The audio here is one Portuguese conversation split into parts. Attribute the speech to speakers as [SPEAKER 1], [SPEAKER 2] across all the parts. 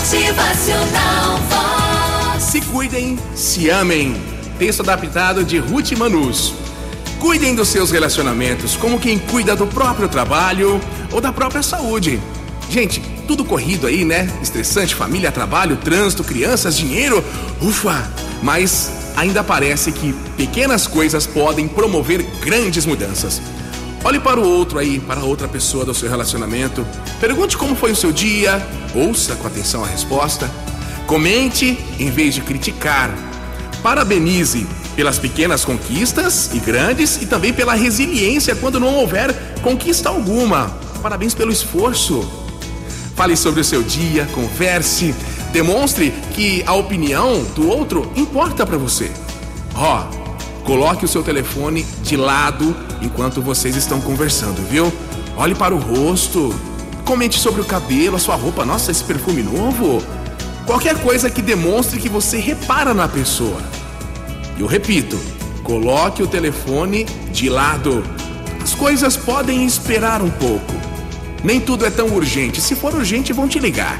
[SPEAKER 1] Motivacional Vox.
[SPEAKER 2] Se cuidem, se amem. Texto adaptado de Ruth Manus. Cuidem dos seus relacionamentos como quem cuida do próprio trabalho ou da própria saúde. Gente, tudo corrido aí, né? Estressante, família, trabalho, trânsito, crianças, dinheiro. Ufa! Mas ainda parece que pequenas coisas podem promover grandes mudanças. Olhe para o outro aí, para a outra pessoa do seu relacionamento. Pergunte como foi o seu dia. Ouça com atenção a resposta. Comente em vez de criticar. Parabenize pelas pequenas conquistas e grandes e também pela resiliência quando não houver conquista alguma. Parabéns pelo esforço. Fale sobre o seu dia, converse, demonstre que a opinião do outro importa para você. Ó, oh, coloque o seu telefone de lado enquanto vocês estão conversando, viu? Olhe para o rosto, comente sobre o cabelo, a sua roupa, nossa, esse perfume novo. Qualquer coisa que demonstre que você repara na pessoa. Eu repito, coloque o telefone de lado. As coisas podem esperar um pouco. Nem tudo é tão urgente. Se for urgente, vão te ligar.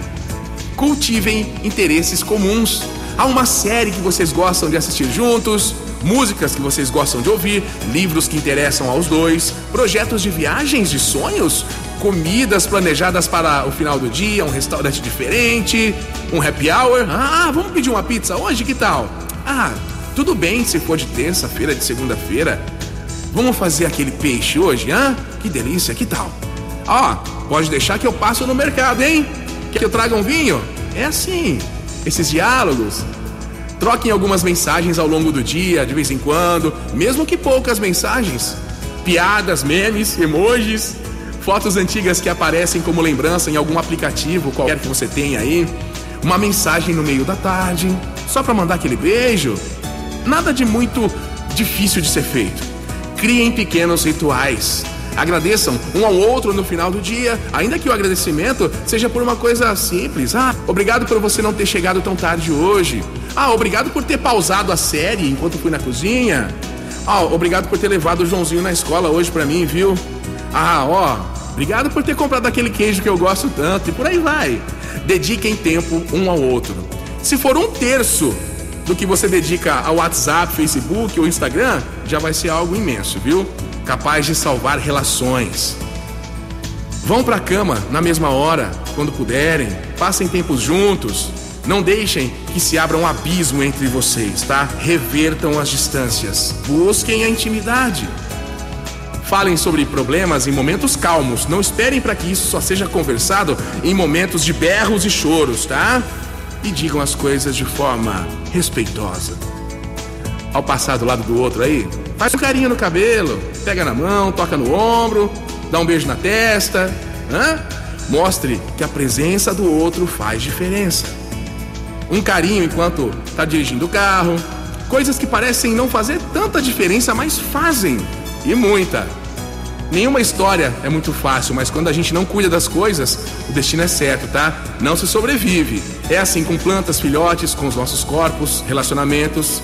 [SPEAKER 2] Cultivem interesses comuns. Há uma série que vocês gostam de assistir juntos, músicas que vocês gostam de ouvir, livros que interessam aos dois, projetos de viagens de sonhos, comidas planejadas para o final do dia, um restaurante diferente, um happy hour. Ah, vamos pedir uma pizza hoje? Que tal? Ah, tudo bem se for de terça-feira, de segunda-feira. Vamos fazer aquele peixe hoje, hã? Que delícia, que tal? Ó, pode deixar que eu passo no mercado, hein? Que eu traga um vinho? É assim, esses diálogos. Troquem algumas mensagens ao longo do dia, de vez em quando, mesmo que poucas mensagens. Piadas, memes, emojis, fotos antigas que aparecem como lembrança em algum aplicativo qualquer que você tenha aí. Uma mensagem no meio da tarde, só para mandar aquele beijo. Nada de muito difícil de ser feito. Criem pequenos rituais. Agradeçam um ao outro no final do dia, ainda que o agradecimento seja por uma coisa simples. Ah, obrigado por você não ter chegado tão tarde hoje. Ah, obrigado por ter pausado a série enquanto fui na cozinha. Ah, obrigado por ter levado o Joãozinho na escola hoje para mim, viu? Ah, ó, obrigado por ter comprado aquele queijo que eu gosto tanto e por aí vai. Dediquem tempo um ao outro. Se for um terço do que você dedica ao WhatsApp, Facebook ou Instagram, já vai ser algo imenso, viu? Capaz de salvar relações. Vão para a cama na mesma hora, quando puderem, passem tempos juntos. Não deixem que se abra um abismo entre vocês, tá? Revertam as distâncias. Busquem a intimidade. Falem sobre problemas em momentos calmos. Não esperem para que isso só seja conversado em momentos de berros e choros, tá? E digam as coisas de forma respeitosa. Ao passar do lado do outro aí, faz um carinho no cabelo, pega na mão, toca no ombro, dá um beijo na testa. Hã? Mostre que a presença do outro faz diferença. Um carinho enquanto está dirigindo o carro. Coisas que parecem não fazer tanta diferença, mas fazem. E muita. Nenhuma história é muito fácil, mas quando a gente não cuida das coisas, o destino é certo, tá? Não se sobrevive. É assim com plantas, filhotes, com os nossos corpos, relacionamentos.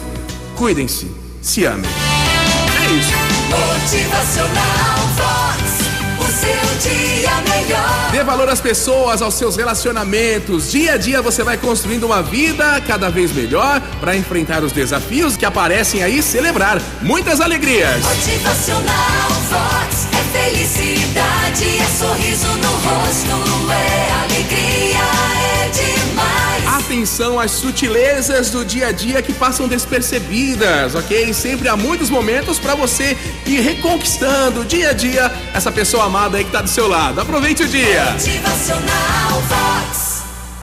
[SPEAKER 2] Cuidem-se, se amem. Isso.
[SPEAKER 1] Motivacional Vox, o seu dia melhor.
[SPEAKER 2] Dê valor às pessoas, aos seus relacionamentos. Dia a dia você vai construindo uma vida cada vez melhor para enfrentar os desafios que aparecem aí e celebrar muitas alegrias.
[SPEAKER 1] Motivacional Vox é felicidade, é sorriso no rosto, é alegria.
[SPEAKER 2] Atenção às sutilezas do dia a dia que passam despercebidas, ok? Sempre há muitos momentos para você ir reconquistando dia a dia essa pessoa amada aí que tá do seu lado. Aproveite o dia.
[SPEAKER 1] Motivacional.